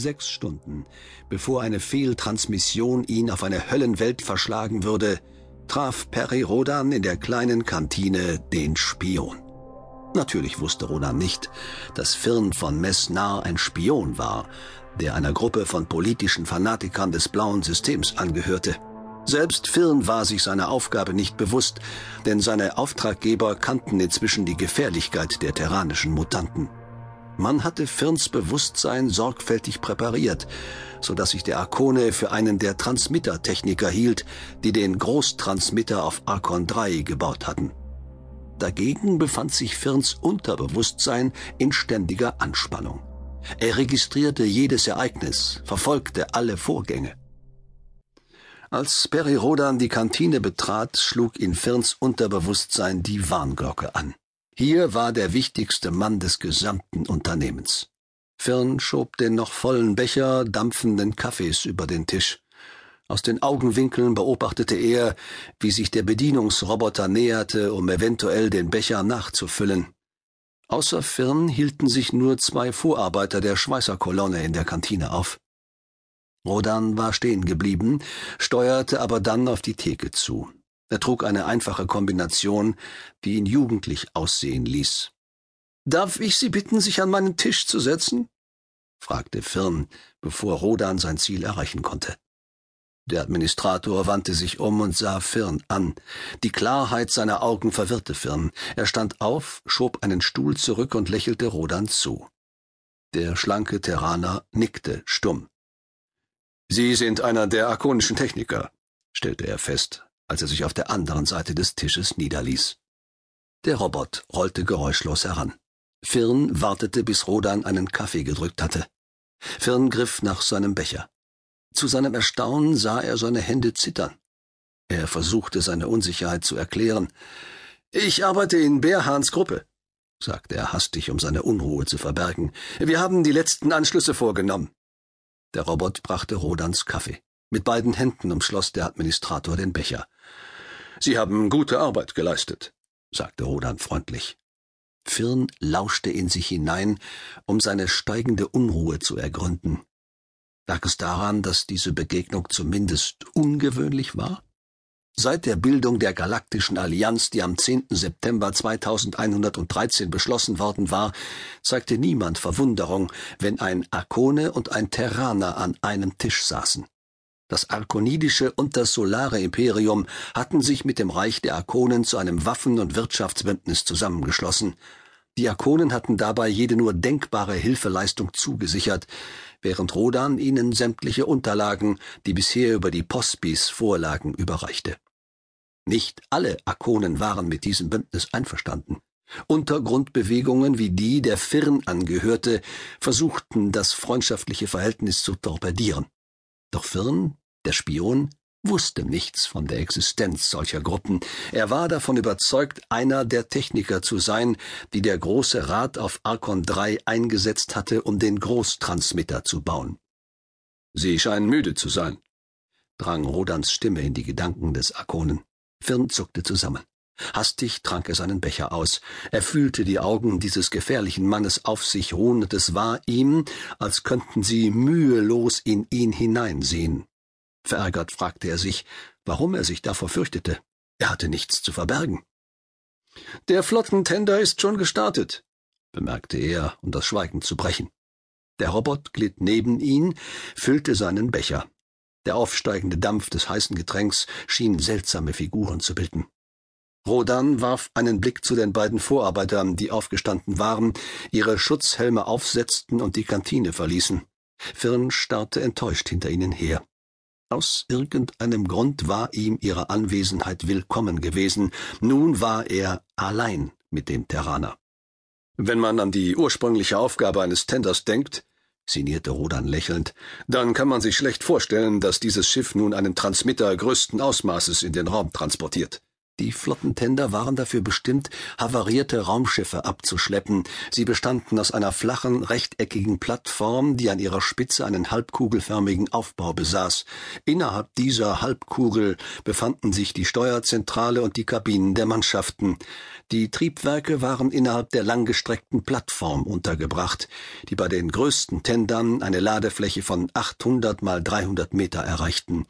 Sechs Stunden, bevor eine Fehltransmission ihn auf eine Höllenwelt verschlagen würde, traf Perry Rodan in der kleinen Kantine den Spion. Natürlich wusste Rodan nicht, dass Firn von Messnar ein Spion war, der einer Gruppe von politischen Fanatikern des blauen Systems angehörte. Selbst Firn war sich seiner Aufgabe nicht bewusst, denn seine Auftraggeber kannten inzwischen die Gefährlichkeit der terranischen Mutanten. Man hatte Firns Bewusstsein sorgfältig präpariert, so dass sich der Arkone für einen der Transmittertechniker hielt, die den Großtransmitter auf Arkon 3 gebaut hatten. Dagegen befand sich Firns Unterbewusstsein in ständiger Anspannung. Er registrierte jedes Ereignis, verfolgte alle Vorgänge. Als Perry Rodan die Kantine betrat, schlug in Firns Unterbewusstsein die Warnglocke an. Hier war der wichtigste Mann des gesamten Unternehmens. Firn schob den noch vollen Becher dampfenden Kaffees über den Tisch. Aus den Augenwinkeln beobachtete er, wie sich der Bedienungsroboter näherte, um eventuell den Becher nachzufüllen. Außer Firn hielten sich nur zwei Vorarbeiter der Schweißerkolonne in der Kantine auf. Rodan war stehen geblieben, steuerte aber dann auf die Theke zu. Er trug eine einfache Kombination, die ihn jugendlich aussehen ließ. Darf ich Sie bitten, sich an meinen Tisch zu setzen? fragte Firn, bevor Rodan sein Ziel erreichen konnte. Der Administrator wandte sich um und sah Firn an. Die Klarheit seiner Augen verwirrte Firn. Er stand auf, schob einen Stuhl zurück und lächelte Rodan zu. Der schlanke Terraner nickte stumm. Sie sind einer der arkonischen Techniker, stellte er fest, als er sich auf der anderen Seite des Tisches niederließ. Der Robot rollte geräuschlos heran. Firn wartete, bis Rodan einen Kaffee gedrückt hatte. Firn griff nach seinem Becher. Zu seinem Erstaunen sah er seine Hände zittern. Er versuchte seine Unsicherheit zu erklären. Ich arbeite in Beerhans Gruppe, sagte er hastig, um seine Unruhe zu verbergen. Wir haben die letzten Anschlüsse vorgenommen. Der Robot brachte Rodans Kaffee. Mit beiden Händen umschloss der Administrator den Becher. Sie haben gute Arbeit geleistet, sagte Rodan freundlich. Firn lauschte in sich hinein, um seine steigende Unruhe zu ergründen. Lag es daran, dass diese Begegnung zumindest ungewöhnlich war? Seit der Bildung der Galaktischen Allianz, die am 10. September 2113 beschlossen worden war, zeigte niemand Verwunderung, wenn ein Arkone und ein Terraner an einem Tisch saßen. Das arkonidische und das solare Imperium hatten sich mit dem Reich der Arkonen zu einem Waffen- und Wirtschaftsbündnis zusammengeschlossen. Die Arkonen hatten dabei jede nur denkbare Hilfeleistung zugesichert, während Rodan ihnen sämtliche Unterlagen, die bisher über die Pospis vorlagen, überreichte. Nicht alle Akonen waren mit diesem Bündnis einverstanden. Untergrundbewegungen wie die, der Firn angehörte, versuchten, das freundschaftliche Verhältnis zu torpedieren. Doch Firn, der Spion, wusste nichts von der Existenz solcher Gruppen. Er war davon überzeugt, einer der Techniker zu sein, die der Große Rat auf Arkon 3 eingesetzt hatte, um den Großtransmitter zu bauen. Sie scheinen müde zu sein, drang Rodans Stimme in die Gedanken des Arkonen. Firn zuckte zusammen. Hastig trank er seinen Becher aus. Er fühlte die Augen dieses gefährlichen Mannes auf sich ruhen, und es war ihm, als könnten sie mühelos in ihn hineinsehen. Verärgert fragte er sich, warum er sich davor fürchtete. Er hatte nichts zu verbergen. Der Flottentender ist schon gestartet, bemerkte er, um das Schweigen zu brechen. Der Robot glitt neben ihn, füllte seinen Becher. Der aufsteigende Dampf des heißen Getränks schien seltsame Figuren zu bilden. Rodan warf einen Blick zu den beiden Vorarbeitern, die aufgestanden waren, ihre Schutzhelme aufsetzten und die Kantine verließen. Firn starrte enttäuscht hinter ihnen her. Aus irgendeinem Grund war ihm ihre Anwesenheit willkommen gewesen. Nun war er allein mit dem Terraner. Wenn man an die ursprüngliche Aufgabe eines Tenders denkt, sinnierte Rodan lächelnd, dann kann man sich schlecht vorstellen, dass dieses Schiff nun einen Transmitter größten Ausmaßes in den Raum transportiert. Die Flottentender waren dafür bestimmt, havarierte Raumschiffe abzuschleppen. Sie bestanden aus einer flachen, rechteckigen Plattform, die an ihrer Spitze einen halbkugelförmigen Aufbau besaß. Innerhalb dieser Halbkugel befanden sich die Steuerzentrale und die Kabinen der Mannschaften. Die Triebwerke waren innerhalb der langgestreckten Plattform untergebracht, die bei den größten Tendern eine Ladefläche von 800 mal 300 Meter erreichten.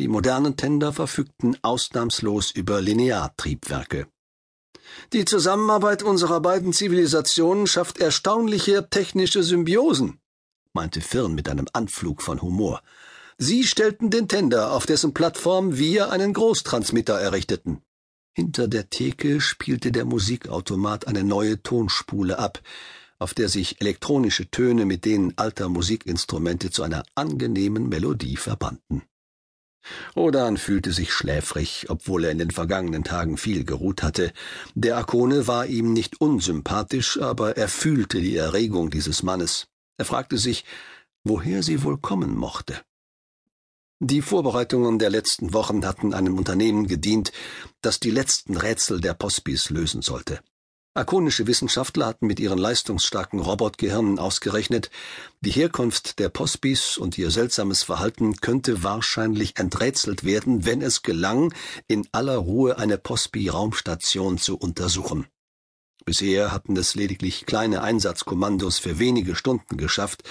Die modernen Tender verfügten ausnahmslos über Lineartriebwerke. Die Zusammenarbeit unserer beiden Zivilisationen schafft erstaunliche technische Symbiosen, meinte Firn mit einem Anflug von Humor. Sie stellten den Tender, auf dessen Plattform wir einen Großtransmitter errichteten. Hinter der Theke spielte der Musikautomat eine neue Tonspule ab, auf der sich elektronische Töne mit denen alter Musikinstrumente zu einer angenehmen Melodie verbanden. Rodan fühlte sich schläfrig, obwohl er in den vergangenen Tagen viel geruht hatte. Der Akone war ihm nicht unsympathisch, aber er fühlte die Erregung dieses Mannes. Er fragte sich, woher sie wohl kommen mochte. Die Vorbereitungen der letzten Wochen hatten einem Unternehmen gedient, das die letzten Rätsel der Pospis lösen sollte. Akonische Wissenschaftler hatten mit ihren leistungsstarken Robotgehirnen ausgerechnet, die Herkunft der Pospis und ihr seltsames Verhalten könnte wahrscheinlich enträtselt werden, wenn es gelang, in aller Ruhe eine Pospi-Raumstation zu untersuchen. Bisher hatten es lediglich kleine Einsatzkommandos für wenige Stunden geschafft,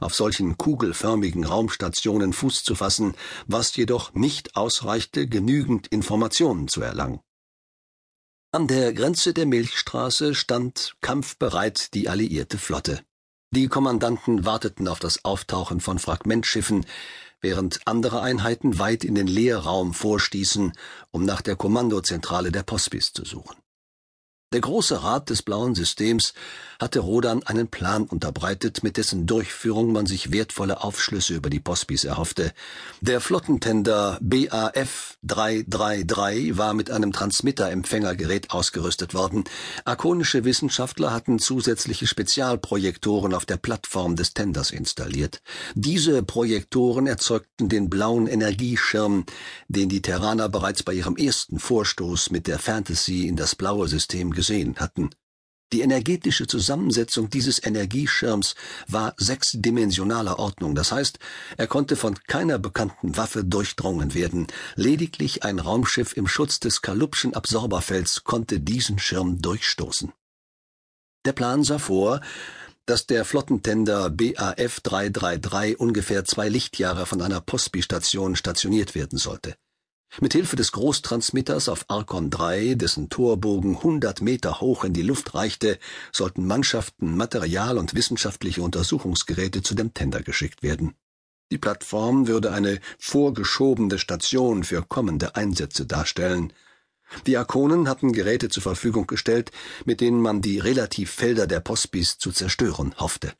auf solchen kugelförmigen Raumstationen Fuß zu fassen, was jedoch nicht ausreichte, genügend Informationen zu erlangen. An der Grenze der Milchstraße stand kampfbereit die alliierte Flotte. Die Kommandanten warteten auf das Auftauchen von Fragmentschiffen, während andere Einheiten weit in den Leerraum vorstießen, um nach der Kommandozentrale der Pospis zu suchen. Der Große Rat des Blauen Systems hatte Rodan einen Plan unterbreitet, mit dessen Durchführung man sich wertvolle Aufschlüsse über die Pospis erhoffte. Der Flottentender BAF 333 war mit einem Transmitterempfängergerät ausgerüstet worden. Akonische Wissenschaftler hatten zusätzliche Spezialprojektoren auf der Plattform des Tenders installiert. Diese Projektoren erzeugten den blauen Energieschirm, den die Terraner bereits bei ihrem ersten Vorstoß mit der Fantasy in das blaue System gesehen hatten. Die energetische Zusammensetzung dieses Energieschirms war sechsdimensionaler Ordnung, das heißt, er konnte von keiner bekannten Waffe durchdrungen werden, lediglich ein Raumschiff im Schutz des Kalupschen Absorberfelds konnte diesen Schirm durchstoßen. Der Plan sah vor, dass der Flottentender BAF 333 ungefähr zwei Lichtjahre von einer Postbi-Station stationiert werden sollte. Mit Hilfe des Großtransmitters auf Arkon 3, dessen Torbogen hundert Meter hoch in die Luft reichte, sollten Mannschaften, Material und wissenschaftliche Untersuchungsgeräte zu dem Tender geschickt werden. Die Plattform würde eine vorgeschobene Station für kommende Einsätze darstellen. Die Akonen hatten Geräte zur Verfügung gestellt, mit denen man die Relativfelder der Pospis zu zerstören hoffte.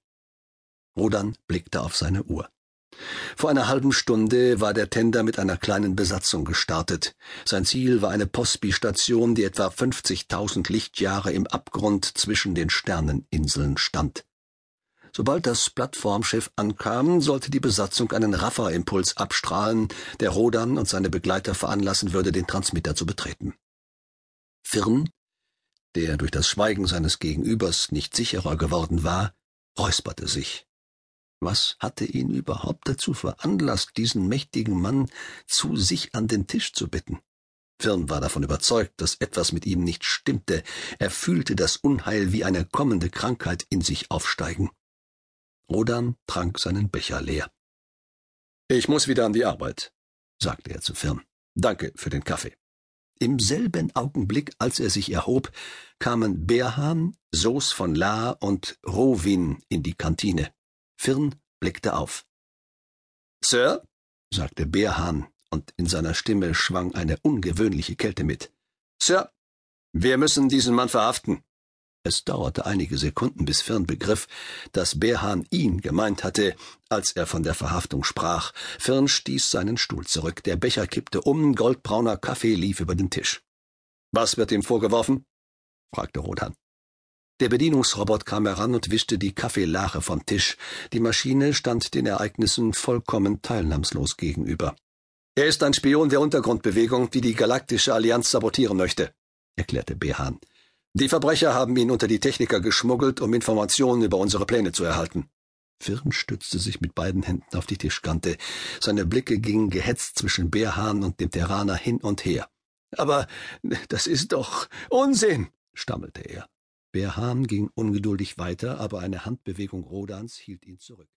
Rodan blickte auf seine Uhr. Vor einer halben Stunde war der Tender mit einer kleinen Besatzung gestartet. Sein Ziel war eine Postby-Station, die etwa 50.000 Lichtjahre im Abgrund zwischen den Sterneninseln stand. Sobald das Plattformschiff ankam, sollte die Besatzung einen Rafferimpuls abstrahlen, der Rodan und seine Begleiter veranlassen würde, den Transmitter zu betreten. Firn, der durch das Schweigen seines Gegenübers nicht sicherer geworden war, räusperte sich. Was hatte ihn überhaupt dazu veranlasst, diesen mächtigen Mann zu sich an den Tisch zu bitten? Firn war davon überzeugt, dass etwas mit ihm nicht stimmte. Er fühlte das Unheil wie eine kommende Krankheit in sich aufsteigen. Rodan trank seinen Becher leer. Ich muss wieder an die Arbeit, sagte er zu Firn. Danke für den Kaffee. Im selben Augenblick, als er sich erhob, kamen Berhan, Soos von La und Rowin in die Kantine. Firn blickte auf. Sir, sagte Beerhahn, und in seiner Stimme schwang eine ungewöhnliche Kälte mit. Sir, wir müssen diesen Mann verhaften. Es dauerte einige Sekunden, bis Firn begriff, dass Beerhahn ihn gemeint hatte, als er von der Verhaftung sprach. Firn stieß seinen Stuhl zurück, der Becher kippte um, goldbrauner Kaffee lief über den Tisch. Was wird ihm vorgeworfen? fragte Rodan. Der Bedienungsrobot kam heran und wischte die Kaffeelache vom Tisch. Die Maschine stand den Ereignissen vollkommen teilnahmslos gegenüber. Er ist ein Spion der Untergrundbewegung, die die Galaktische Allianz sabotieren möchte, erklärte Behan. Die Verbrecher haben ihn unter die Techniker geschmuggelt, um Informationen über unsere Pläne zu erhalten. Firn stützte sich mit beiden Händen auf die Tischkante. Seine Blicke gingen gehetzt zwischen Behan und dem Terraner hin und her. Aber das ist doch Unsinn, stammelte er. Behan ging ungeduldig weiter, aber eine Handbewegung Rodans hielt ihn zurück.